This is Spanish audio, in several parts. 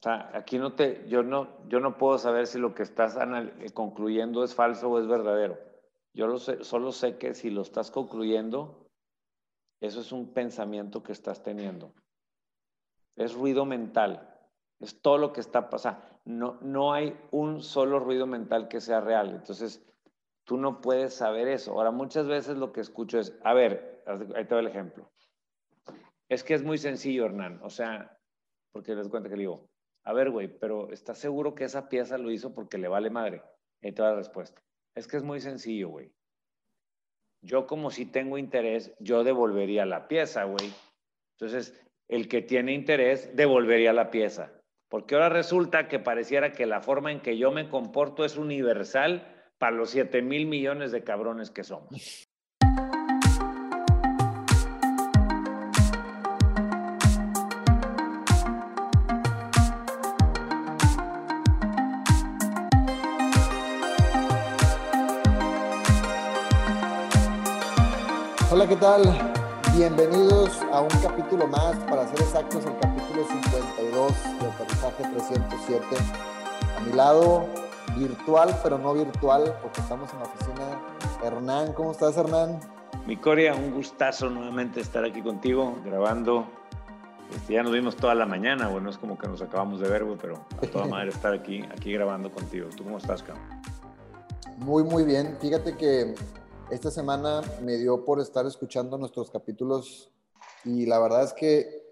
O sea, aquí no te, yo no, yo no puedo saber si lo que estás eh, concluyendo es falso o es verdadero. Yo lo sé, solo sé que si lo estás concluyendo, eso es un pensamiento que estás teniendo. Es ruido mental. Es todo lo que está pasando. No, no hay un solo ruido mental que sea real. Entonces, tú no puedes saber eso. Ahora, muchas veces lo que escucho es, a ver, ahí te doy el ejemplo. Es que es muy sencillo, Hernán. O sea, porque les cuento que le digo, a ver, güey, pero ¿estás seguro que esa pieza lo hizo porque le vale madre? Ahí te la respuesta. Es que es muy sencillo, güey. Yo como si tengo interés, yo devolvería la pieza, güey. Entonces, el que tiene interés devolvería la pieza. Porque ahora resulta que pareciera que la forma en que yo me comporto es universal para los 7 mil millones de cabrones que somos. Hola, ¿qué tal? Bienvenidos a un capítulo más, para ser exactos, el capítulo 52 de Aterrizaje 307. A mi lado, virtual, pero no virtual, porque estamos en la oficina. Hernán, ¿cómo estás, Hernán? Mi Coria, un gustazo nuevamente estar aquí contigo, grabando. Este, ya nos vimos toda la mañana, bueno, es como que nos acabamos de ver, pero a toda madre estar aquí, aquí grabando contigo. ¿Tú cómo estás, cabrón? Muy, muy bien. Fíjate que esta semana me dio por estar escuchando nuestros capítulos y la verdad es que,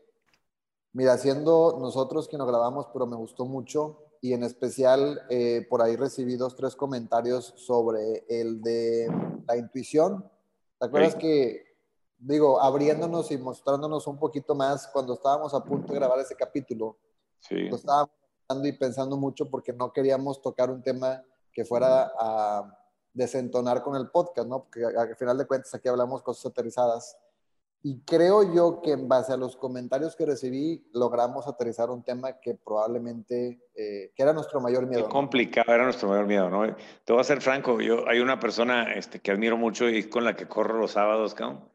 mira, siendo nosotros que nos grabamos, pero me gustó mucho y en especial eh, por ahí recibí dos, tres comentarios sobre el de la intuición. ¿Te acuerdas que, digo, abriéndonos y mostrándonos un poquito más cuando estábamos a punto de grabar ese capítulo? Sí. Lo estábamos pensando y pensando mucho porque no queríamos tocar un tema que fuera a desentonar con el podcast, ¿no? Porque al final de cuentas aquí hablamos cosas aterrizadas. Y creo yo que en base a los comentarios que recibí, logramos aterrizar un tema que probablemente, eh, que era nuestro mayor miedo. Qué complicado, era nuestro mayor miedo, ¿no? Te voy a ser franco, yo, hay una persona este, que admiro mucho y con la que corro los sábados, ¿no?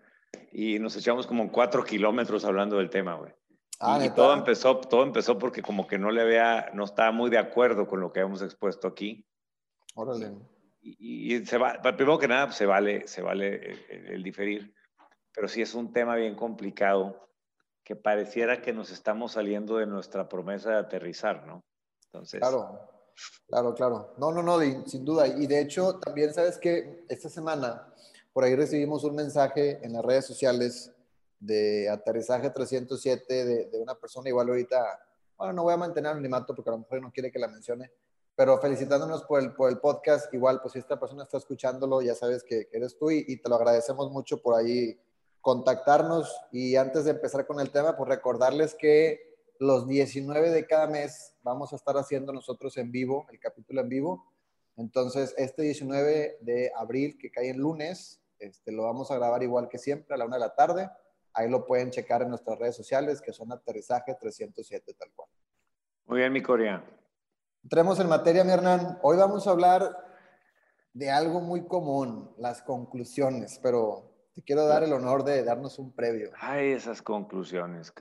Y nos echamos como cuatro kilómetros hablando del tema, güey. Ah, y, todo empezó, todo empezó porque como que no le había, no estaba muy de acuerdo con lo que hemos expuesto aquí. Órale y, se va, primero que nada, se vale, se vale el, diferir, pero sí es un tema bien complicado que pareciera que nos estamos saliendo de nuestra promesa de aterrizar, ¿no? Entonces... Claro, claro, claro. No, no, no, sin duda. Y de hecho, también sabes que esta semana por ahí recibimos un mensaje en las redes sociales de aterrizaje 307 de, de una persona igual ahorita, bueno, no voy a mantener el mato porque a lo mejor no quiere que la mencione, pero felicitándonos por el, por el podcast, igual, pues si esta persona está escuchándolo, ya sabes que, eres tú y, te lo agradecemos mucho por ahí contactarnos. Y antes de empezar con el tema, pues recordarles que los 19 de cada mes vamos a estar haciendo nosotros en vivo, el capítulo en vivo. Entonces, este 19 de abril, que cae en lunes, este, lo vamos a grabar igual que siempre a la una de la tarde. Ahí lo pueden checar en nuestras redes sociales, que son Aterrizaje 307, tal cual. Muy bien, mi Corea. Entremos en materia, mi Hernán. Hoy vamos a hablar de algo muy común, las conclusiones, pero te quiero dar el honor de darnos un previo. Ay, esas conclusiones.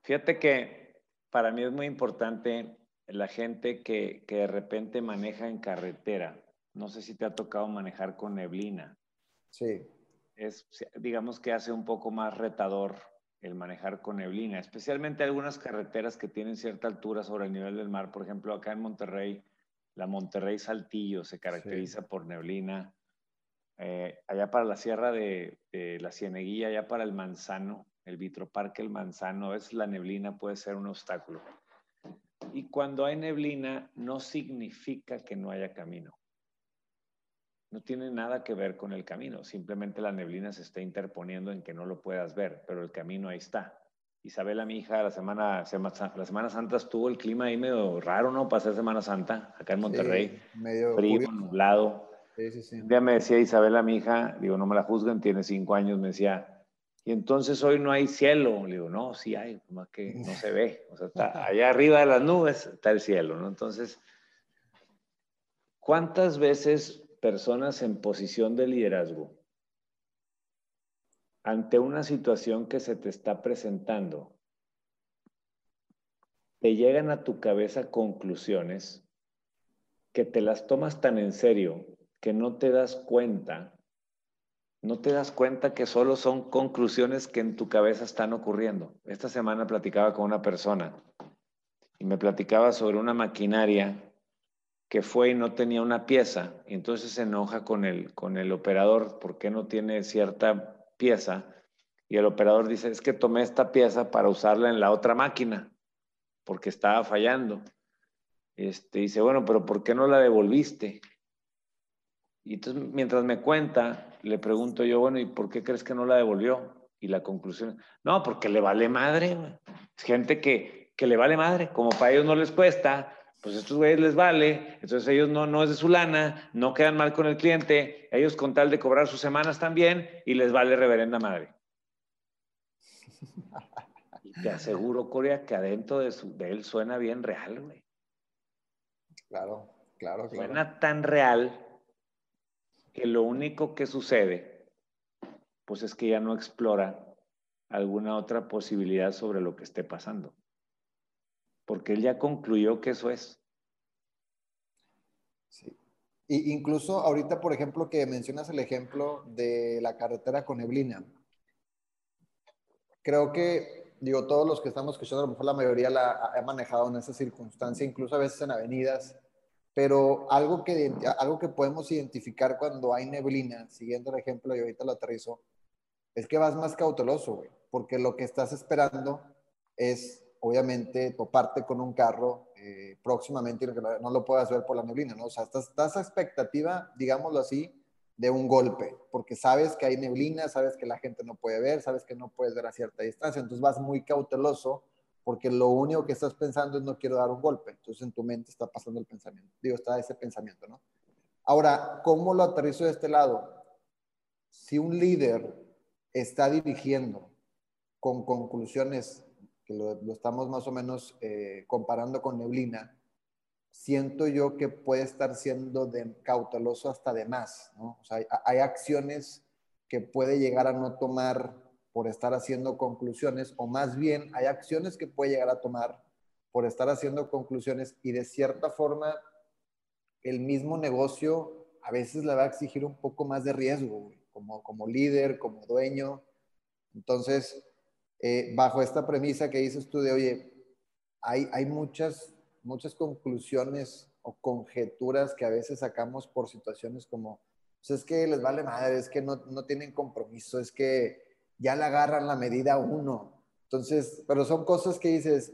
Fíjate que para mí es muy importante la gente que, que de repente maneja en carretera. No sé si te ha tocado manejar con neblina. Sí. Es, digamos que hace un poco más retador el manejar con neblina, especialmente algunas carreteras que tienen cierta altura sobre el nivel del mar. Por ejemplo, acá en Monterrey, la Monterrey Saltillo se caracteriza por neblina. Eh, allá para la sierra de, la Cieneguilla, allá para el Manzano, el Vitroparque El Manzano, es la neblina puede ser un obstáculo. Y cuando hay neblina, no significa que no haya camino no tiene nada que ver con el camino, simplemente la neblina se está interponiendo en que no lo puedas ver, pero el camino ahí está. Isabela, mi hija, la semana, la Semana Santa estuvo el clima ahí medio raro, ¿no? Para Semana Santa, acá en Monterrey. medio frío, nublado. Sí, sí, sí. Un día me decía Isabela, mi hija, digo, no me la juzguen, tiene cinco años, me decía, y entonces hoy no hay cielo. Le digo, no, sí hay, más que no se ve. O sea, está allá arriba de las nubes está el cielo, ¿no? Entonces, ¿cuántas veces personas en posición de liderazgo ante una situación que se te está presentando, te llegan a tu cabeza conclusiones que te las tomas tan en serio que no te das cuenta, no te das cuenta que solo son conclusiones que en tu cabeza están ocurriendo. Esta semana platicaba con una persona y me platicaba sobre una maquinaria que fue y no tenía una pieza, y entonces se enoja con el, con el operador porque no tiene cierta pieza, y el operador dice, es que tomé esta pieza para usarla en la otra máquina, porque estaba fallando. Este, dice, bueno, pero ¿por qué no la devolviste? Y entonces, mientras me cuenta, le pregunto yo, bueno, ¿y por qué crees que no la devolvió? Y la conclusión, no, porque le vale madre, Es gente que, que le vale madre, como para ellos no les cuesta, pues estos güeyes les vale, entonces ellos no, no es de su lana, no quedan mal con el cliente, ellos con tal de cobrar sus semanas también y les vale reverenda madre. Y te aseguro, Corea, que adentro de, su, de él suena bien real, güey. Claro, claro, claro. Suena tan real que lo único que sucede, pues es que ya no explora alguna otra posibilidad sobre lo que esté pasando porque él ya concluyó que eso es. Sí. Y incluso ahorita, por ejemplo, que mencionas el ejemplo de la carretera con neblina. Creo que, digo, todos los que estamos escuchando, a lo mejor la mayoría la ha manejado en esa circunstancia, incluso a veces en avenidas, pero algo que, algo que podemos identificar cuando hay neblina, siguiendo el ejemplo y ahorita lo aterrizo, es que vas más cauteloso, güey, porque lo que estás esperando es obviamente toparte con un carro eh, próximamente y no lo puedas ver por la neblina, ¿no? O sea, estás, estás a expectativa, digámoslo así, de un golpe, porque sabes que hay neblina, sabes que la gente no puede ver, sabes que no puedes ver a cierta distancia, entonces vas muy cauteloso porque lo único que estás pensando es no quiero dar un golpe, entonces en tu mente está pasando el pensamiento, digo, está ese pensamiento, ¿no? Ahora, ¿cómo lo aterrizo de este lado? Si un líder está dirigiendo con conclusiones que lo, estamos más o menos eh, comparando con neblina, siento yo que puede estar siendo cauteloso hasta de más, ¿no? O sea, hay, acciones que puede llegar a no tomar por estar haciendo conclusiones, o más bien hay acciones que puede llegar a tomar por estar haciendo conclusiones y de cierta forma el mismo negocio a veces le va a exigir un poco más de riesgo, como, como líder, como dueño. Entonces, eh, bajo esta premisa que dices tú de, oye, hay, hay muchas, muchas conclusiones o conjeturas que a veces sacamos por situaciones como, pues es que les vale madre, es que no, no tienen compromiso, es que ya le agarran la medida uno. Entonces, pero son cosas que dices,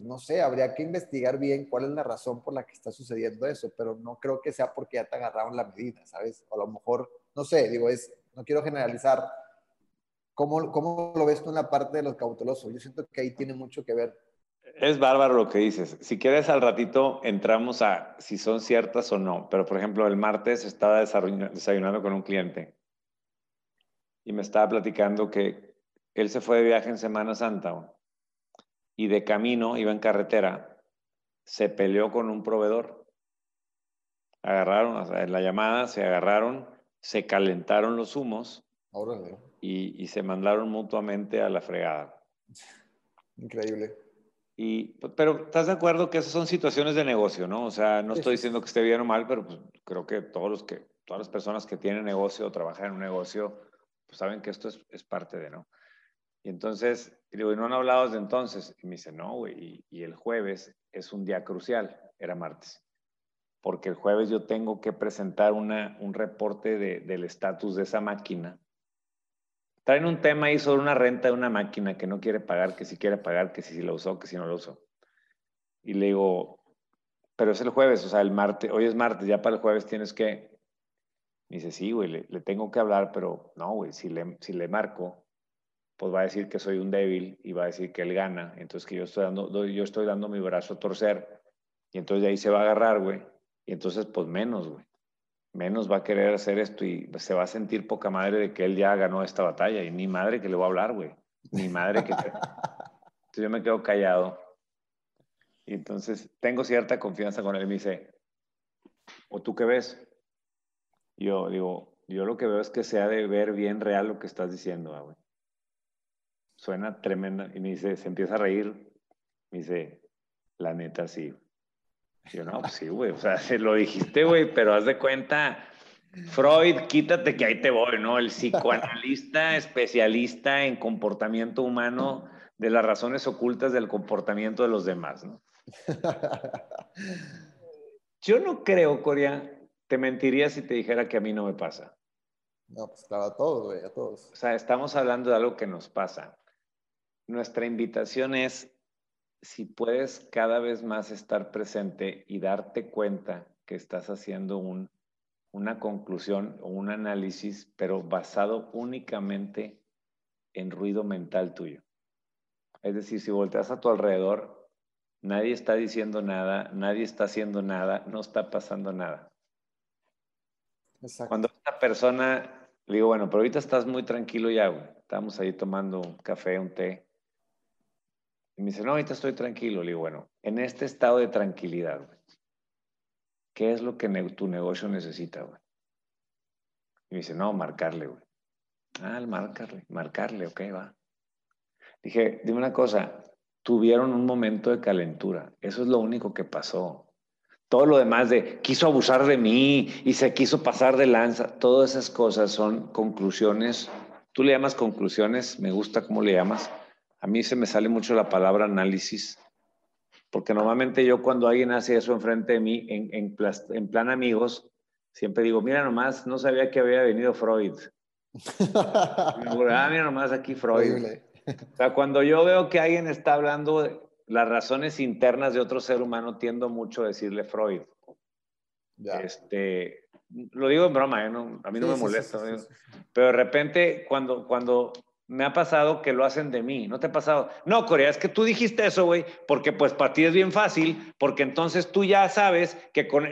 no sé, habría que investigar bien cuál es la razón por la que está sucediendo eso, pero no creo que sea porque ya te agarraron la medida, ¿sabes? O a lo mejor, no sé, digo, es, no quiero generalizar, ¿Cómo, ¿Cómo, lo ves tú en la parte de los cautelosos? Yo siento que ahí tiene mucho que ver. Es bárbaro lo que dices. Si quieres, al ratito entramos a si son ciertas o no. Pero, por ejemplo, el martes estaba desayunando con un cliente y me estaba platicando que él se fue de viaje en Semana Santa y de camino, iba en carretera, se peleó con un proveedor. Agarraron, en la llamada se agarraron, se calentaron los humos. Órale y, se mandaron mutuamente a la fregada. Increíble. Y, pero estás de acuerdo que esas son situaciones de negocio, ¿no? O sea, no estoy diciendo que esté bien o mal, pero pues, creo que todos los que, todas las personas que tienen negocio o trabajan en un negocio, pues saben que esto es, es parte de, ¿no? Y entonces, digo, ¿y no han hablado desde entonces? Y me dice, no, güey, y, y, el jueves es un día crucial, era martes, porque el jueves yo tengo que presentar una, un reporte de, del estatus de esa máquina traen un tema ahí sobre una renta de una máquina que no quiere pagar, que si quiere pagar, que si, la usó, que si no la usó. Y le digo, pero es el jueves, o sea, el martes, hoy es martes, ya para el jueves tienes que... Me dice, sí, güey, le, tengo que hablar, pero no, güey, si le, si le marco, pues va a decir que soy un débil y va a decir que él gana, entonces que yo estoy dando, yo estoy dando mi brazo a torcer, y entonces de ahí se va a agarrar, güey, y entonces pues menos, güey menos va a querer hacer esto y se va a sentir poca madre de que él ya ganó esta batalla. Y ni madre que le voy a hablar, güey. Ni madre que... Entonces yo me quedo callado. Y entonces tengo cierta confianza con él. Y me dice, ¿o tú qué ves? Yo digo, yo lo que veo es que se ha de ver bien real lo que estás diciendo, ah, güey. Suena tremenda. Y me dice, se empieza a reír. Me dice, La neta, sí. Yo no, pues sí, güey. O sea, se lo dijiste, güey, pero haz de cuenta, Freud, quítate que ahí te voy, ¿no? El psicoanalista especialista en comportamiento humano de las razones ocultas del comportamiento de los demás, ¿no? Yo no creo, Corea, te mentiría si te dijera que a mí no me pasa. No, pues claro, a todos, güey, a todos. O sea, estamos hablando de algo que nos pasa. Nuestra invitación es, si puedes cada vez más estar presente y darte cuenta que estás haciendo un, una conclusión o un análisis, pero basado únicamente en ruido mental tuyo. Es decir, si volteas a tu alrededor, nadie está diciendo nada, nadie está haciendo nada, no está pasando nada. Cuando esta persona, le digo, bueno, pero ahorita estás muy tranquilo ya, güey. Estamos ahí tomando un café, un té. Y me dice, no, ahorita estoy tranquilo. Le digo, bueno, en este estado de tranquilidad, ¿qué es lo que tu negocio necesita, güey? Y me dice, no, marcarle, güey. Ah, marcarle, marcarle, ok, va. Dije, dime una cosa, tuvieron un momento de calentura. Eso es lo único que pasó. Todo lo demás de quiso abusar de mí y se quiso pasar de lanza, todas esas cosas son conclusiones. Tú le llamas conclusiones, me gusta cómo le llamas. A mí se me sale mucho la palabra análisis, porque normalmente yo cuando alguien hace eso enfrente de mí, en, en, plan amigos, siempre digo, mira nomás, no sabía que había venido Freud. ah, mira nomás aquí Freud. O sea, cuando yo veo que alguien está hablando las razones internas de otro ser humano tiendo mucho a decirle Freud. Este, lo digo en broma, ¿eh? a mí no me molesta. pero de repente, cuando, cuando me ha pasado que lo hacen de mí, ¿no te ha pasado? No, Corea, es que tú dijiste eso, güey, porque pues para ti es bien fácil, porque entonces tú ya sabes que con...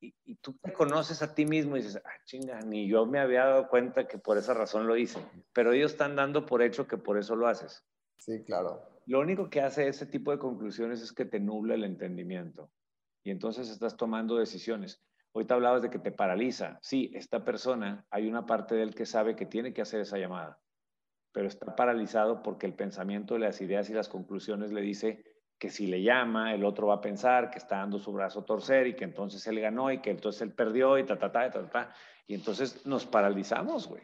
Y, y, tú te conoces a ti mismo y dices, ah, chinga, ni yo me había dado cuenta que por esa razón lo hice, pero ellos están dando por hecho que por eso lo haces. Sí, claro. Lo único que hace ese tipo de conclusiones es que te nubla el entendimiento y entonces estás tomando decisiones. Hoy te hablabas de que te paraliza. Sí, esta persona, hay una parte de él que sabe que tiene que hacer esa llamada, pero está paralizado porque el pensamiento, las ideas y las conclusiones le dice que si le llama, el otro va a pensar que está dando su brazo a torcer y que entonces él ganó y que entonces él perdió y ta, ta, ta, ta, ta. Y entonces nos paralizamos, güey.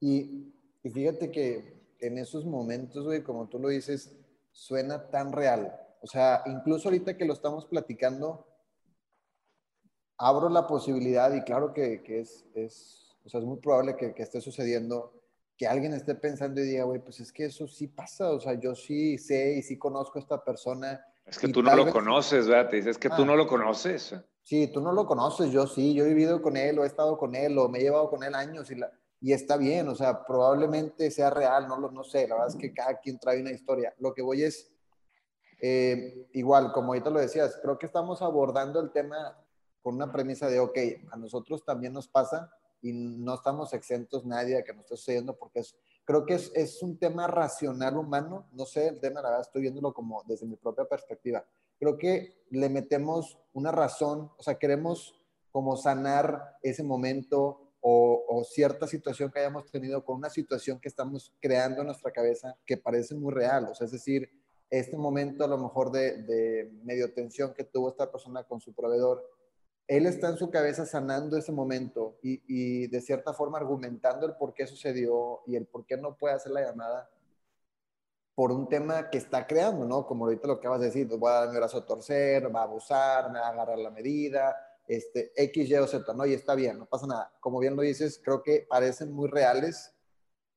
Y, y fíjate que en esos momentos, güey, como tú lo dices, suena tan real. O sea, incluso ahorita que lo estamos platicando, abro la posibilidad y claro que, es, es, o sea, es muy probable que, esté sucediendo que alguien esté pensando y diga, güey, pues es que eso sí pasa, o sea, yo sí sé y sí conozco a esta persona. Es que tú no lo conoces, ¿verdad? Te dices que tú ah. no lo conoces. Sí, tú no lo conoces, yo sí, yo he vivido con él o he estado con él o me he llevado con él años y la, y está bien, o sea, probablemente sea real, no, lo, no sé, la verdad es que cada quien trae una historia. Lo que voy es, eh, igual, como ahorita lo decías, creo que estamos abordando el tema con una premisa de, ok, a nosotros también nos pasa y no estamos exentos nadie a que nos esté sucediendo porque es, creo que es, es un tema racional humano, no sé, el tema, la verdad, estoy viéndolo como desde mi propia perspectiva. Creo que le metemos una razón, o sea, queremos como sanar ese momento, o, cierta situación que hayamos tenido con una situación que estamos creando en nuestra cabeza que parece muy real. O sea, es decir, este momento a lo mejor de, medio tensión que tuvo esta persona con su proveedor, él está en su cabeza sanando ese momento y, y, de cierta forma argumentando el por qué sucedió y el por qué no puede hacer la llamada por un tema que está creando, ¿no? Como ahorita lo que acabas de decir, voy a dar mi brazo a torcer, va a abusar, me va a agarrar la medida, este, X, Y o Z, ¿no? Y está bien, no pasa nada. Como bien lo dices, creo que parecen muy reales,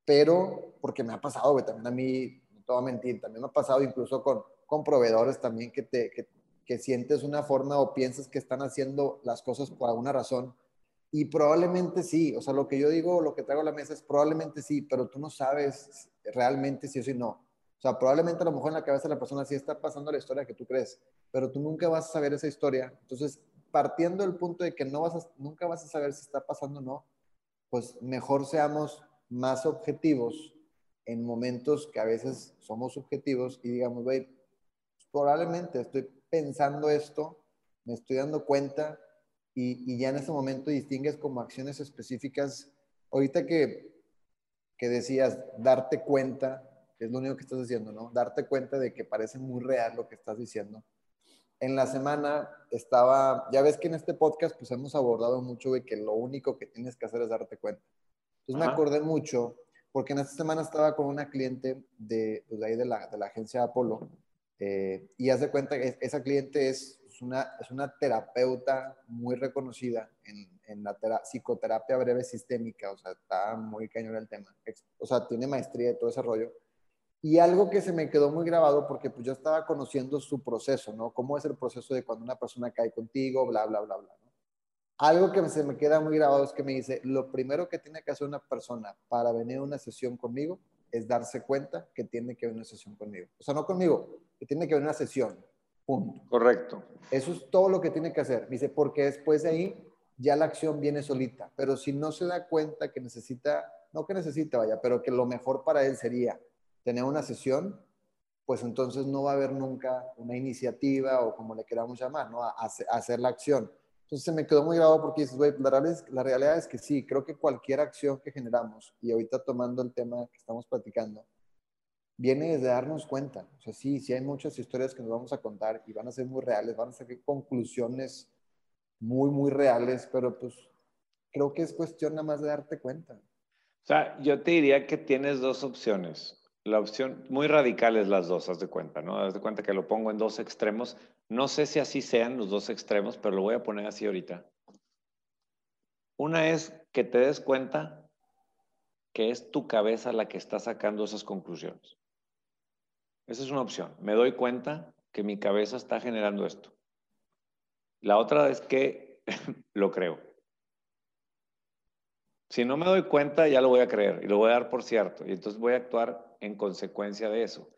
pero porque me ha pasado, güey, también a mí, no te voy a mentir, también me ha pasado incluso con, con proveedores también que, te, que, que sientes una forma o piensas que están haciendo las cosas por alguna razón. Y probablemente sí, o sea, lo que yo digo, lo que traigo a la mesa es probablemente sí, pero tú no sabes realmente si eso y no. O sea, probablemente a lo mejor en la cabeza de la persona sí está pasando la historia que tú crees, pero tú nunca vas a saber esa historia. Entonces, partiendo del punto de que no vas nunca vas a saber si está pasando o no, pues mejor seamos más objetivos en momentos que a veces somos subjetivos y digamos, güey, probablemente estoy pensando esto, me estoy dando cuenta y, ya en ese momento distingues como acciones específicas. Ahorita que, que decías darte cuenta, que es lo único que estás haciendo, ¿no? Darte cuenta de que parece muy real lo que estás diciendo. En la semana estaba, ya ves que en este podcast pues hemos abordado mucho de que lo único que tienes que hacer es darte cuenta. Entonces me acordé mucho porque en esta semana estaba con una cliente de, pues, de ahí de la, de la agencia Apolo eh, y haz de cuenta que esa cliente es una, es una terapeuta muy reconocida en, en la psicoterapia breve sistémica, o sea, está muy cañón el tema. O sea, tiene maestría de todo ese rollo. Y algo que se me quedó muy grabado porque pues yo estaba conociendo su proceso, ¿no? Cómo es el proceso de cuando una persona cae contigo, bla, bla, bla, bla, ¿no? Algo que se me queda muy grabado es que me dice, lo primero que tiene que hacer una persona para venir a una sesión conmigo es darse cuenta que tiene que venir a una sesión conmigo. O sea, no conmigo, que tiene que venir a una sesión. Punto. Correcto. Eso es todo lo que tiene que hacer. Dice, porque después de ahí ya la acción viene solita. Pero si no se da cuenta que necesita, no que necesita, vaya, pero que lo mejor para él sería tener una sesión, pues entonces no va a haber nunca una iniciativa o como le queramos llamar, ¿no? A, hacer la acción. Entonces se me quedó muy grabado porque dices, güey, la, realidad es, la realidad es que sí, creo que cualquier acción que generamos, y ahorita tomando el tema que estamos platicando, viene desde darnos cuenta. O sea, sí, sí hay muchas historias que nos vamos a contar y van a ser muy reales, van a ser conclusiones muy, muy reales, pero pues creo que es cuestión nada más de darte cuenta. O sea, yo te diría que tienes dos opciones. La opción, muy radicales las dos, haz de cuenta, ¿no? Haz de cuenta que lo pongo en dos extremos. No sé si así sean los dos extremos, pero lo voy a poner así ahorita. Una es que te des cuenta que es tu cabeza la que está sacando esas conclusiones. Esa es una opción. Me doy cuenta que mi cabeza está generando esto. La otra es que lo creo. Si no me doy cuenta, ya lo voy a creer y lo voy a dar por cierto. Y entonces voy a actuar en consecuencia de eso.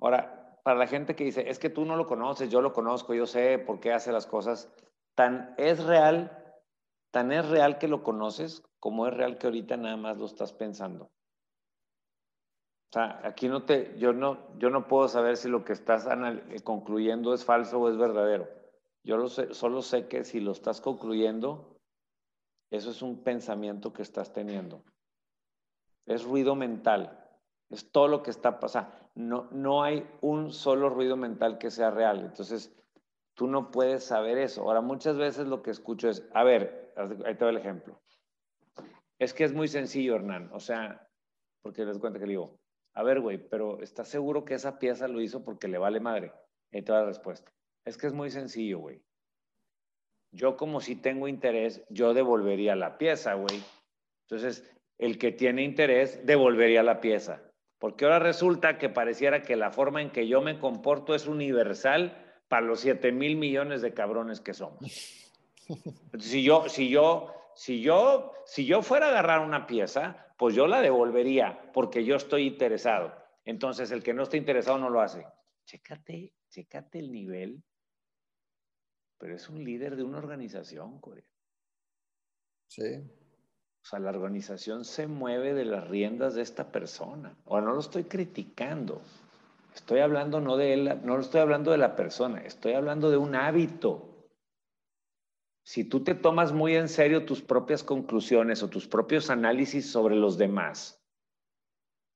Ahora, para la gente que dice, es que tú no lo conoces, yo lo conozco, yo sé por qué hace las cosas, tan es real, tan es real que lo conoces como es real que ahorita nada más lo estás pensando. O sea, aquí no te, yo no, yo no puedo saber si lo que estás concluyendo es falso o es verdadero. Yo lo sé, solo sé que si lo estás concluyendo, eso es un pensamiento que estás teniendo. Es ruido mental. Es todo lo que está pasando. No, no hay un solo ruido mental que sea real. Entonces, tú no puedes saber eso. Ahora, muchas veces lo que escucho es, a ver, ahí te doy el ejemplo. Es que es muy sencillo, Hernán. O sea, porque les cuento que le digo, a ver, güey, pero ¿estás seguro que esa pieza lo hizo porque le vale madre? Ahí te da la respuesta. Es que es muy sencillo, güey. Yo como si tengo interés, yo devolvería la pieza, güey. Entonces, el que tiene interés devolvería la pieza. Porque ahora resulta que pareciera que la forma en que yo me comporto es universal para los 7 mil millones de cabrones que somos. si yo, si yo, si yo, si yo fuera a agarrar una pieza, pues yo la devolvería porque yo estoy interesado. Entonces, el que no está interesado no lo hace. Chécate, chécate el nivel pero es un líder de una organización, Corea. Sí. O sea, la organización se mueve de las riendas de esta persona. Ahora, no lo estoy criticando. Estoy hablando no de él, no lo estoy hablando de la persona, estoy hablando de un hábito. Si tú te tomas muy en serio tus propias conclusiones o tus propios análisis sobre los demás,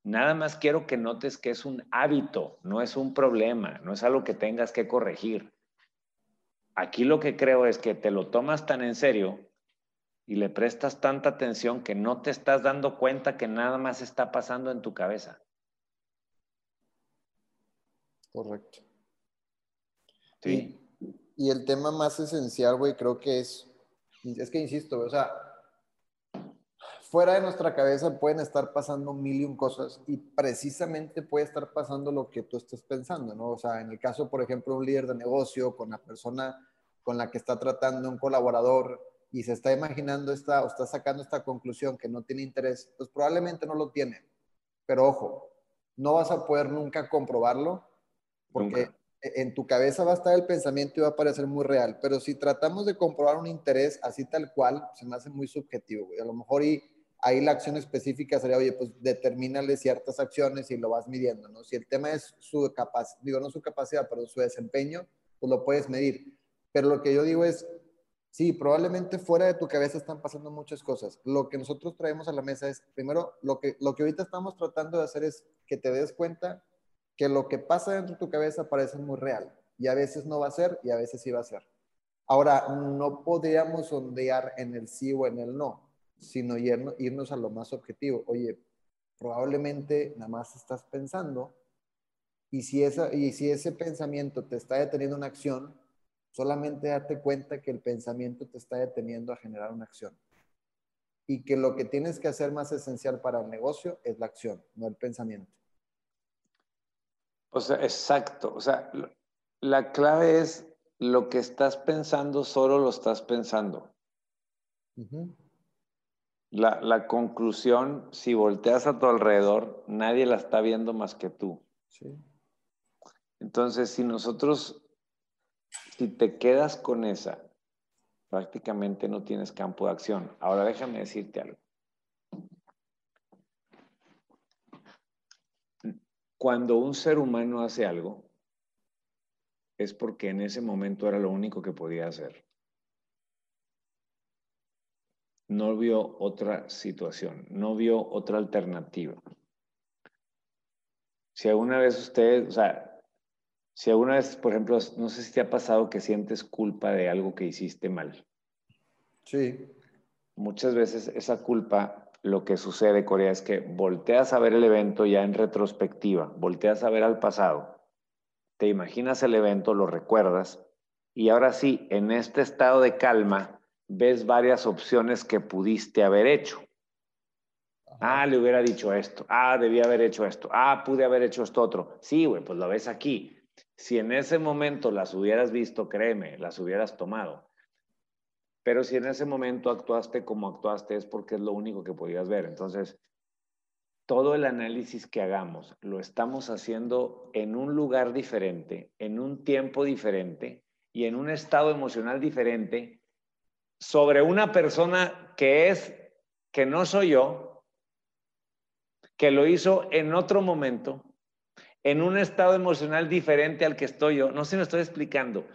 nada más quiero que notes que es un hábito, no es un problema, no es algo que tengas que corregir. Aquí lo que creo es que te lo tomas tan en serio y le prestas tanta atención que no te estás dando cuenta que nada más está pasando en tu cabeza. Correcto. Sí. Y, el tema más esencial, güey, creo que es, es que insisto, o sea, fuera de nuestra cabeza pueden estar pasando mil y un cosas y precisamente puede estar pasando lo que tú estás pensando, ¿no? O sea, en el caso, por ejemplo, un líder de negocio con la persona con la que está tratando un colaborador y se está imaginando esta o está sacando esta conclusión que no tiene interés, pues probablemente no lo tiene. Pero ojo, no vas a poder nunca comprobarlo porque en tu cabeza va a estar el pensamiento y va a parecer muy real. Pero si tratamos de comprobar un interés así tal cual, se me hace muy subjetivo. A lo mejor y ahí la acción específica sería, oye, pues determínale ciertas acciones y lo vas midiendo, ¿no? Si el tema es su capacidad, digo, no su capacidad, pero su desempeño, pues lo puedes medir. Pero lo que yo digo es, sí, probablemente fuera de tu cabeza están pasando muchas cosas. Lo que nosotros traemos a la mesa es, primero, lo que, lo que ahorita estamos tratando de hacer es que te des cuenta que lo que pasa dentro de tu cabeza parece muy real y a veces no va a ser y a veces sí va a ser. Ahora, no podríamos ondear en el sí o en el no, sino irnos a lo más objetivo. Oye, probablemente nada más estás pensando y si, esa, y si ese pensamiento te está deteniendo una acción, solamente date cuenta que el pensamiento te está deteniendo a generar una acción. Y que lo que tienes que hacer más esencial para el negocio es la acción, no el pensamiento. O sea, exacto. O sea, la clave es lo que estás pensando, solo lo estás pensando. la, la, conclusión, si volteas a tu alrededor, nadie la está viendo más que tú. Entonces, si nosotros, si te quedas con esa, prácticamente no tienes campo de acción. Ahora déjame decirte algo. Cuando un ser humano hace algo, es porque en ese momento era lo único que podía hacer. No vio otra situación, no vio otra alternativa. Si alguna vez usted, o sea, si alguna vez, por ejemplo, no sé si te ha pasado que sientes culpa de algo que hiciste mal. Sí. Muchas veces esa culpa lo que sucede, Corea, es que volteas a ver el evento ya en retrospectiva, volteas a ver al pasado, te imaginas el evento, lo recuerdas, y ahora sí, en este estado de calma, ves varias opciones que pudiste haber hecho. Ah, le hubiera dicho esto. Ah, debía haber hecho esto. Ah, pude haber hecho esto otro. Sí, güey, pues lo ves aquí. Si en ese momento las hubieras visto, créeme, las hubieras tomado. Pero si en ese momento actuaste como actuaste es porque es lo único que podías ver. Entonces, todo el análisis que hagamos lo estamos haciendo en un lugar diferente, en un tiempo diferente y en un estado emocional diferente sobre una persona que es, que no soy yo, que lo hizo en otro momento, en un estado emocional diferente al que estoy yo. No sé me estoy explicando.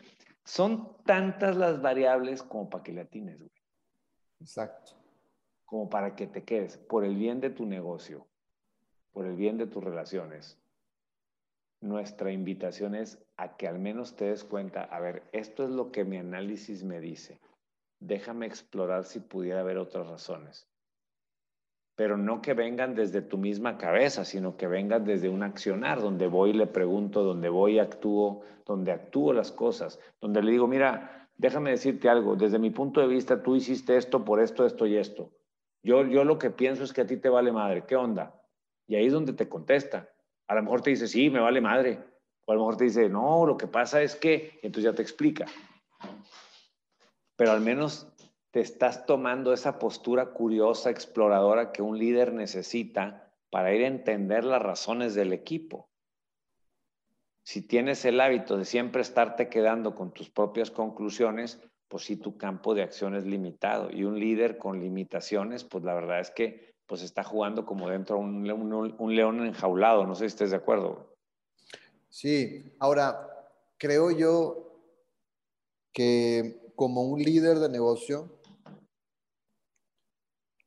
Son tantas las variables como para que le atines, güey. Exacto. Como para que te quedes por el bien de tu negocio, por el bien de tus relaciones. Nuestra invitación es a que al menos te des cuenta, a ver, esto es lo que mi análisis me dice. Déjame explorar si pudiera haber otras razones pero no que vengan desde tu misma cabeza, sino que vengan desde un accionar, donde voy y le pregunto, donde voy y actúo, donde actúo las cosas, donde le digo, mira, déjame decirte algo, desde mi punto de vista tú hiciste esto por esto, esto y esto. Yo, yo lo que pienso es que a ti te vale madre, ¿qué onda? Y ahí es donde te contesta. A lo mejor te dice, sí, me vale madre. O a lo mejor te dice, no, lo que pasa es que, entonces ya te explica. Pero al menos te estás tomando esa postura curiosa, exploradora que un líder necesita para ir a entender las razones del equipo. Si tienes el hábito de siempre estarte quedando con tus propias conclusiones, pues sí tu campo de acción es limitado. Y un líder con limitaciones, pues la verdad es que pues está jugando como dentro de un, un, león enjaulado. No sé si estés de acuerdo. Sí, ahora creo yo que como un líder de negocio,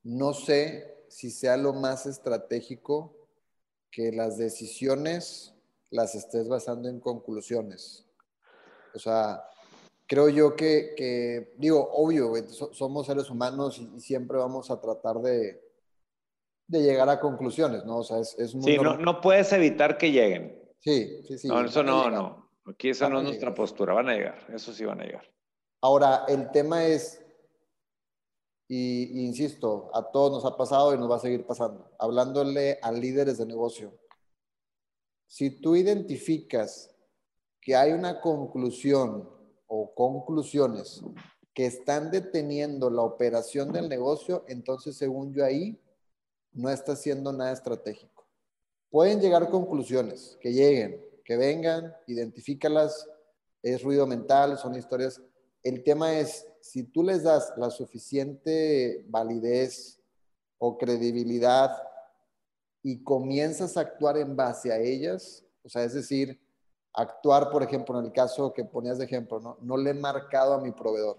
no sé si sea lo más estratégico que las decisiones las estés basando en conclusiones. O sea, creo yo que, digo, obvio, somos seres humanos y, siempre vamos a tratar de, llegar a conclusiones, ¿no? O sea, es, muy... Sí, no, puedes evitar que lleguen. Sí, sí, sí. No, eso no, no. Aquí esa no es nuestra postura, van a llegar, eso sí van a llegar. Ahora, el tema es, y, insisto, a todos nos ha pasado y nos va a seguir pasando. Hablándole a líderes de negocio. Si tú identificas que hay una conclusión o conclusiones que están deteniendo la operación del negocio, entonces según yo ahí no está haciendo nada estratégico. Pueden llegar conclusiones, que lleguen, que vengan, identifícalas, es ruido mental, son historias. El tema es, si tú les das la suficiente validez o credibilidad y comienzas a actuar en base a ellas, o sea, es decir, actuar, por ejemplo, en el caso que ponías de ejemplo, ¿no? No le he marcado a mi proveedor.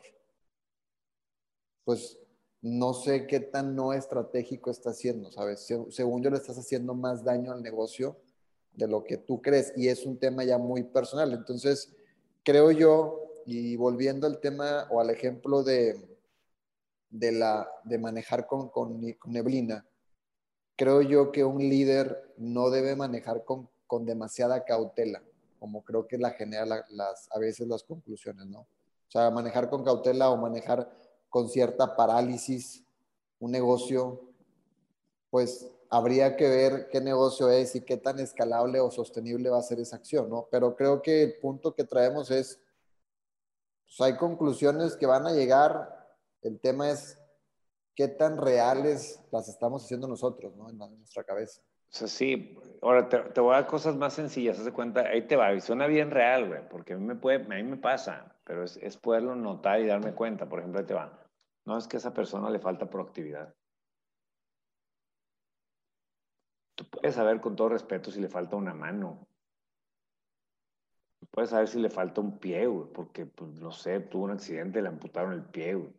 Pues no sé qué tan no estratégico está haciendo, ¿sabes? Según yo le estás haciendo más daño al negocio de lo que tú crees y es un tema ya muy personal. Entonces, creo yo, y volviendo al tema o al ejemplo de, de, la, de manejar con, con, neblina, creo yo que un líder no debe manejar con, con demasiada cautela, como creo que la genera las, a veces las conclusiones, ¿no? O sea, manejar con cautela o manejar con cierta parálisis un negocio, pues habría que ver qué negocio es y qué tan escalable o sostenible va a ser esa acción, ¿no? Pero creo que el punto que traemos es, pues hay conclusiones que van a llegar, el tema es qué tan reales las estamos haciendo nosotros, ¿no? En, nuestra cabeza. O sea, sí, ahora te, voy a dar cosas más sencillas, haz de cuenta, ahí te va, y suena bien real, güey, porque a mí me, puede, a mí me pasa, pero es, es poderlo notar y darme cuenta, por ejemplo, ahí te va, no es que a esa persona le falta proactividad, Tú puedes saber con todo respeto si le falta una mano. Puedes saber si le falta un pie, güey, porque, pues, no sé, tuvo un accidente, le amputaron el pie, güey.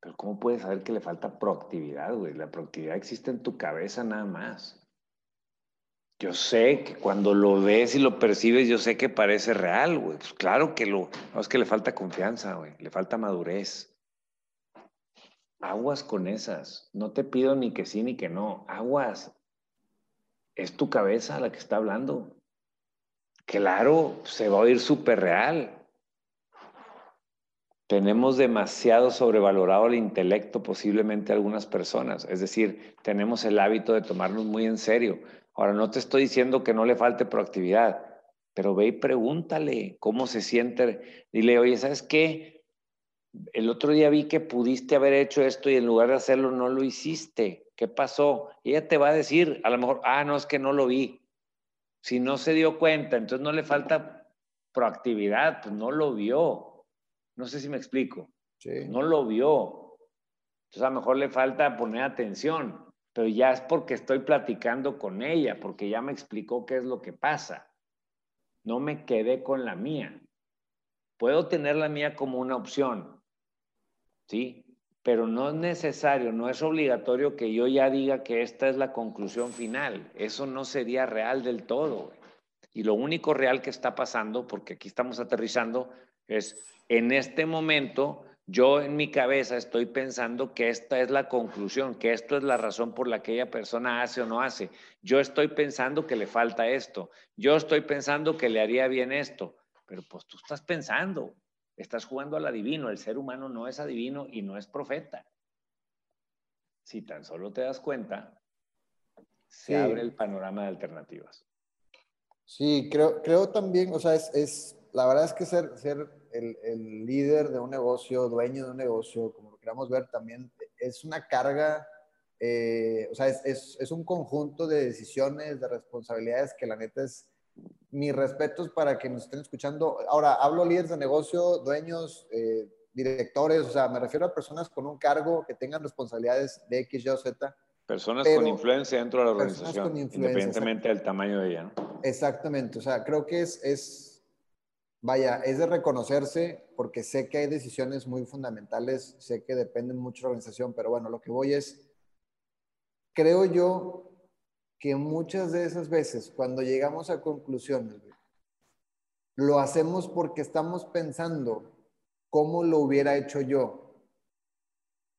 Pero ¿cómo puedes saber que le falta proactividad, güey? La proactividad existe en tu cabeza nada más. Yo sé que cuando lo ves y lo percibes, yo sé que parece real, güey. Pues claro que lo... No, es que le falta confianza, güey. Le falta madurez. Aguas con esas. No te pido ni que sí ni que no. Aguas. Es tu cabeza la que está hablando. Claro, se va a oír súper real. Tenemos demasiado sobrevalorado el intelecto posiblemente algunas personas. Es decir, tenemos el hábito de tomarnos muy en serio. Ahora, no te estoy diciendo que no le falte proactividad, pero ve y pregúntale cómo se siente. Dile, oye, ¿sabes qué? el otro día vi que pudiste haber hecho esto y en lugar de hacerlo no lo hiciste. ¿Qué pasó? ella te va a decir, a lo mejor, ah, no, es que no lo vi. Si no se dio cuenta, entonces no le falta proactividad, pues no lo vio. No sé si me explico. No lo vio. Entonces a lo mejor le falta poner atención, pero ya es porque estoy platicando con ella, porque ya me explicó qué es lo que pasa. No me quedé con la mía. Puedo tener la mía como una opción, ¿sí? Pero no es necesario, no es obligatorio que yo ya diga que esta es la conclusión final. Eso no sería real del todo. Y lo único real que está pasando, porque aquí estamos aterrizando, es en este momento yo en mi cabeza estoy pensando que esta es la conclusión, que esto es la razón por la que aquella persona hace o no hace. Yo estoy pensando que le falta esto. Yo estoy pensando que le haría bien esto. Pero pues tú estás pensando. Estás jugando al adivino. El ser humano no es adivino y no es profeta. Si tan solo te das cuenta, se abre el panorama de alternativas. Sí, creo, creo también, o sea, es, la verdad es que ser, ser el, líder de un negocio, dueño de un negocio, como lo queramos ver, también es una carga, eh, o sea, es, es, un conjunto de decisiones, de responsabilidades que la neta es, mis respetos para que nos estén escuchando. Ahora, hablo líderes de negocio, dueños, eh, directores, o sea, me refiero a personas con un cargo que tengan responsabilidades de X, Y o Z. Personas con influencia dentro de la organización, independientemente del tamaño de ella. ¿no? Exactamente, o sea, creo que es, es, vaya, es de reconocerse porque sé que hay decisiones muy fundamentales, sé que dependen mucho de la organización, pero bueno, lo que voy es, creo yo que muchas de esas veces cuando llegamos a conclusiones, lo hacemos porque estamos pensando cómo lo hubiera hecho yo.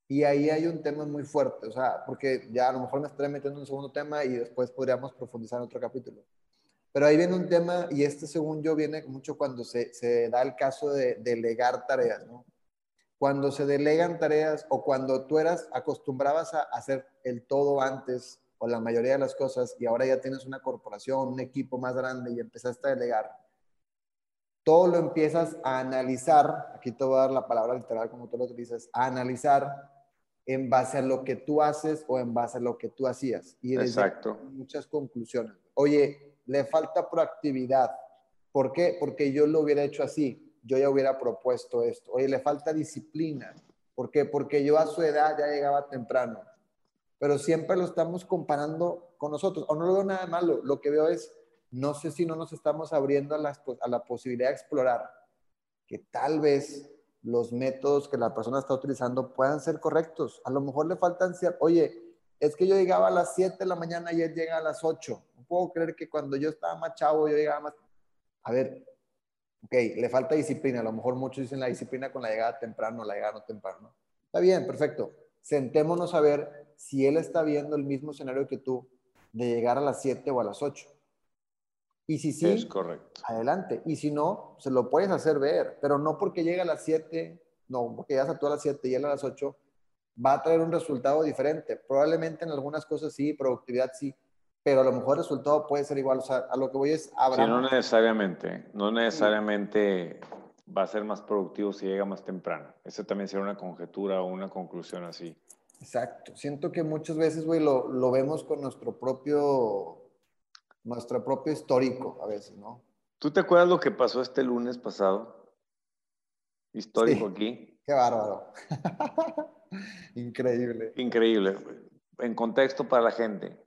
Y ahí hay un tema muy fuerte, o sea, porque ya a lo mejor me estaré metiendo en un segundo tema y después podríamos profundizar en otro capítulo. Pero ahí viene un tema, y este según yo viene mucho cuando se, se da el caso de delegar tareas, ¿no? Cuando se delegan tareas o cuando tú eras, acostumbrabas a hacer el todo antes o la mayoría de las cosas y ahora ya tienes una corporación, un equipo más grande y empezaste a delegar, todo lo empiezas a analizar, aquí te voy a dar la palabra literal como tú lo utilizas, a analizar en base a lo que tú haces o en base a lo que tú hacías. Y Exacto. muchas conclusiones. Oye, le falta proactividad. ¿Por qué? Porque yo lo hubiera hecho así. Yo ya hubiera propuesto esto. Oye, le falta disciplina. ¿Por qué? Porque yo a su edad ya llegaba temprano pero siempre lo estamos comparando con nosotros. O no lo veo nada malo, lo que veo es, no sé si no nos estamos abriendo a, a la posibilidad de explorar que tal vez los métodos que la persona está utilizando puedan ser correctos. A lo mejor le faltan, oye, es que yo llegaba a las 7 de la mañana y él llega a las 8. No puedo creer que cuando yo estaba más chavo, yo llegaba más... A ver, ok, le falta disciplina. A lo mejor muchos dicen la disciplina con la llegada temprano, la llegada no temprano. Está bien, perfecto. Sentémonos a ver si él está viendo el mismo escenario que tú de llegar a las 7 o a las 8. Y si sí, es correcto. adelante. Y si no, se lo puedes hacer ver, pero no porque llegue a las 7, no, porque llegas a tú a las 7 y él a las 8, va a traer un resultado diferente. Probablemente en algunas cosas sí, productividad sí, pero a lo mejor el resultado puede ser igual. O sea, a lo que voy es... Sí, no necesariamente, no necesariamente va a ser más productivo si llega más temprano. Eso también sería una conjetura o una conclusión así. Exacto. Siento que muchas veces, güey, lo, lo vemos con nuestro propio nuestro propio histórico a veces, ¿no? ¿Tú te acuerdas lo que pasó este lunes pasado? Histórico aquí. Qué bárbaro. Increíble. Increíble. En contexto para la gente.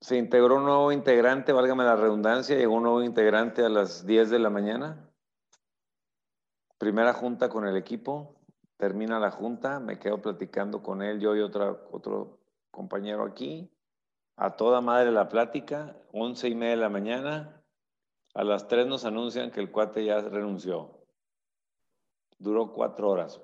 Se integró un nuevo integrante, válgame la redundancia, llegó un nuevo integrante a las 10 de la mañana. Primera junta con el equipo, termina la junta, me quedo platicando con él, yo y otra, otro compañero aquí a toda madre la plática, once y media de la mañana, a las tres nos anuncian que el cuate ya renunció. Duró cuatro horas.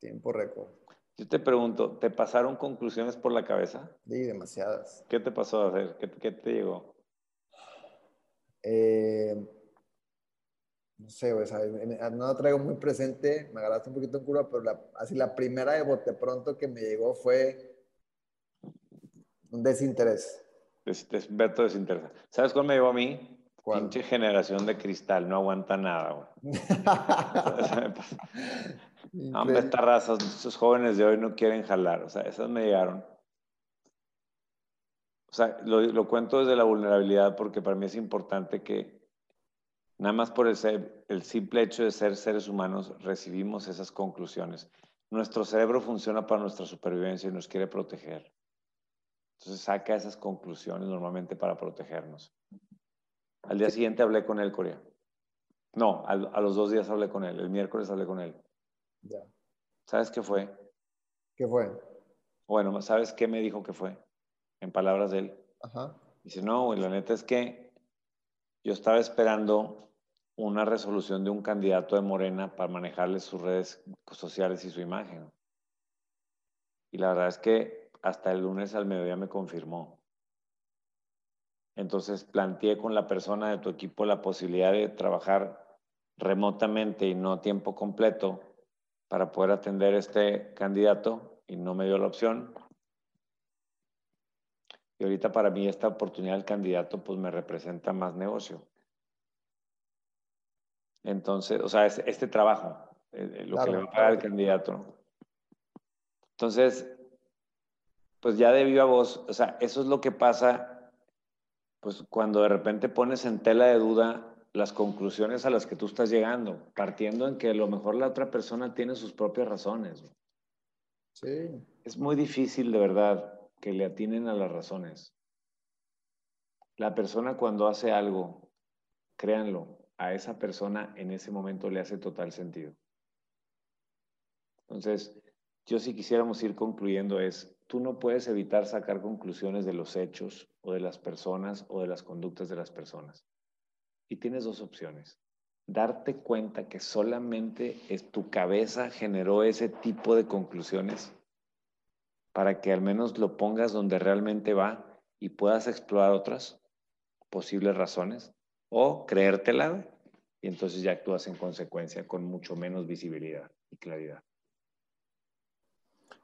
Tiempo récord. Yo te pregunto, ¿te pasaron conclusiones por la cabeza? Sí, demasiadas. ¿Qué te pasó a hacer? ¿Qué, te llegó? Eh, no sé, no lo traigo muy presente, me agarraste un poquito en curva, pero así la primera de bote pronto que me llegó fue un desinterés. Des, des, desinterés. ¿Sabes cuál me llevó a mí? Pinche generación de cristal, no aguanta nada, güey. Hombre, esta raza, estos jóvenes de hoy no quieren jalar. O sea, esas me llegaron. O sea, lo, lo, cuento desde la vulnerabilidad porque para mí es importante que nada más por el, ser, el simple hecho de ser seres humanos recibimos esas conclusiones. Nuestro cerebro funciona para nuestra supervivencia y nos quiere proteger. Entonces saca esas conclusiones normalmente para protegernos. Al día siguiente hablé con él, Corea. No, a, los dos días hablé con él. El miércoles hablé con él. Ya. ¿Sabes qué fue? ¿Qué fue? Bueno, ¿sabes qué me dijo que fue? En palabras de él. Ajá. Dice, no, güey, la neta es que yo estaba esperando una resolución de un candidato de Morena para manejarle sus redes sociales y su imagen. Y la verdad es que hasta el lunes al mediodía me confirmó. Entonces planteé con la persona de tu equipo la posibilidad de trabajar remotamente y no a tiempo completo para poder atender este candidato y no me dio la opción. Y ahorita para mí esta oportunidad del candidato pues me representa más negocio. Entonces, o sea, este trabajo, eh, eh, lo que le va a pagar el candidato. Entonces, pues ya debió a vos, o sea, eso es lo que pasa, pues cuando de repente pones en tela de duda las conclusiones a las que tú estás llegando, partiendo en que a lo mejor la otra persona tiene sus propias razones. Sí. Es muy difícil, de verdad, que le atinen a las razones. La persona cuando hace algo, créanlo, a esa persona en ese momento le hace total sentido. Entonces, yo si quisiéramos ir concluyendo es, tú no puedes evitar sacar conclusiones de los hechos o de las personas o de las conductas de las personas. Y tienes dos opciones. Darte cuenta que solamente es tu cabeza generó ese tipo de conclusiones para que al menos lo pongas donde realmente va y puedas explorar otras posibles razones o creértela y entonces ya actúas en consecuencia con mucho menos visibilidad y claridad.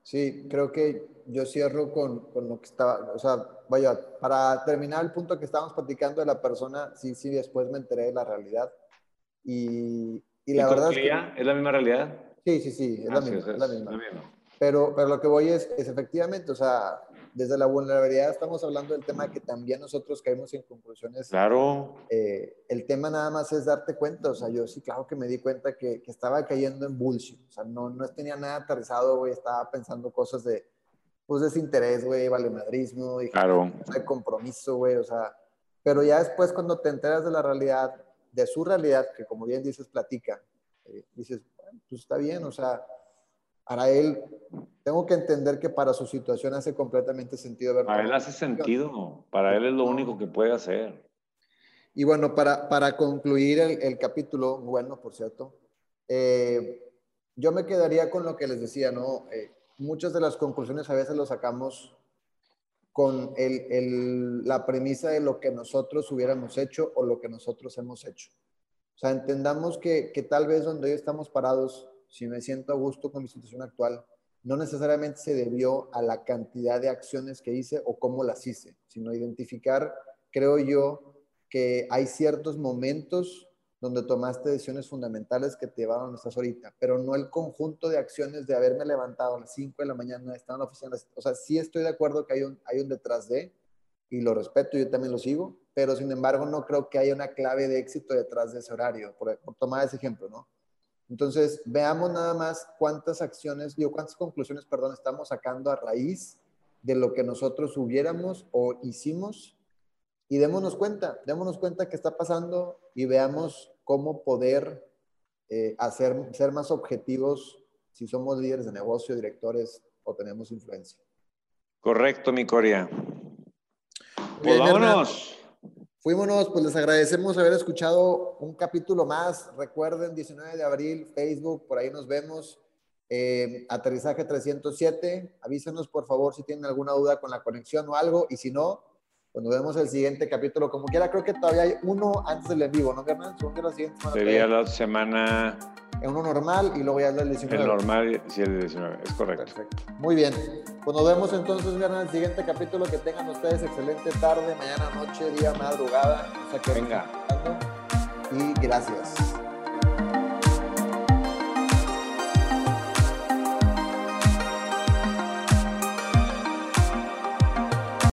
Sí, creo que yo cierro con, con, lo que estaba, o sea, vaya, para terminar el punto que estábamos platicando de la persona, sí, sí, después me enteré de la realidad. Y, y la verdad es que... ¿Es la misma realidad? Sí, sí, sí, es, la, misma, es, la misma. Pero, pero lo que voy es, es efectivamente, o sea, desde la vulnerabilidad estamos hablando del tema que también nosotros caemos en conclusiones. Claro. Eh, el tema nada más es darte cuenta, o sea, yo sí, claro que me di cuenta que, que estaba cayendo en bullshit, o sea, no, no tenía nada aterrizado, güey, estaba pensando cosas de, pues, desinterés, güey, valemadrismo, y claro. de compromiso, güey, o sea, pero ya después cuando te enteras de la realidad, de su realidad, que como bien dices, platica, eh, dices, bueno, pues está bien, o sea, para él, tengo que entender que para su situación hace completamente sentido. ¿verdad? Para él hace sentido, para él es lo único que puede hacer. Y bueno, para, para concluir el, capítulo, bueno, por cierto, eh, yo me quedaría con lo que les decía, ¿no? Eh, muchas de las conclusiones a veces lo sacamos con el, la premisa de lo que nosotros hubiéramos hecho o lo que nosotros hemos hecho. O sea, entendamos que, que tal vez donde hoy estamos parados, si me siento a gusto con mi situación actual, no necesariamente se debió a la cantidad de acciones que hice o cómo las hice, sino identificar, creo yo, que hay ciertos momentos donde tomaste decisiones fundamentales que te llevaron a estás ahorita, pero no el conjunto de acciones de haberme levantado a las 5 de la mañana, estar en la oficina. O sea, sí estoy de acuerdo que hay un, hay un detrás de, y lo respeto, yo también lo sigo, pero sin embargo no creo que haya una clave de éxito detrás de ese horario, por, tomar ese ejemplo, ¿no? Entonces, veamos nada más cuántas acciones, digo, cuántas conclusiones, perdón, estamos sacando a raíz de lo que nosotros hubiéramos o hicimos y démonos cuenta, démonos cuenta qué está pasando y veamos cómo poder eh, hacer, ser más objetivos si somos líderes de negocio, directores o tenemos influencia. Correcto, mi Coria. Pues vámonos. Fuímonos, pues les agradecemos haber escuchado un capítulo más. Recuerden, 19 de abril, Facebook, por ahí nos vemos. Eh, aterrizaje 307. Avísenos, por favor, si tienen alguna duda con la conexión o algo. Y si no, cuando vemos el siguiente capítulo, como quiera, creo que todavía hay uno antes del en vivo, ¿no, Hernán? la siguiente semana. Sería la semana. En uno normal y luego ya el 19. El normal, sí, el 19, es correcto. Perfecto. Muy bien. Pues nos vemos entonces, Hernán, el siguiente capítulo. Que tengan ustedes excelente tarde, mañana, noche, día, madrugada. O sea que Venga. Y gracias.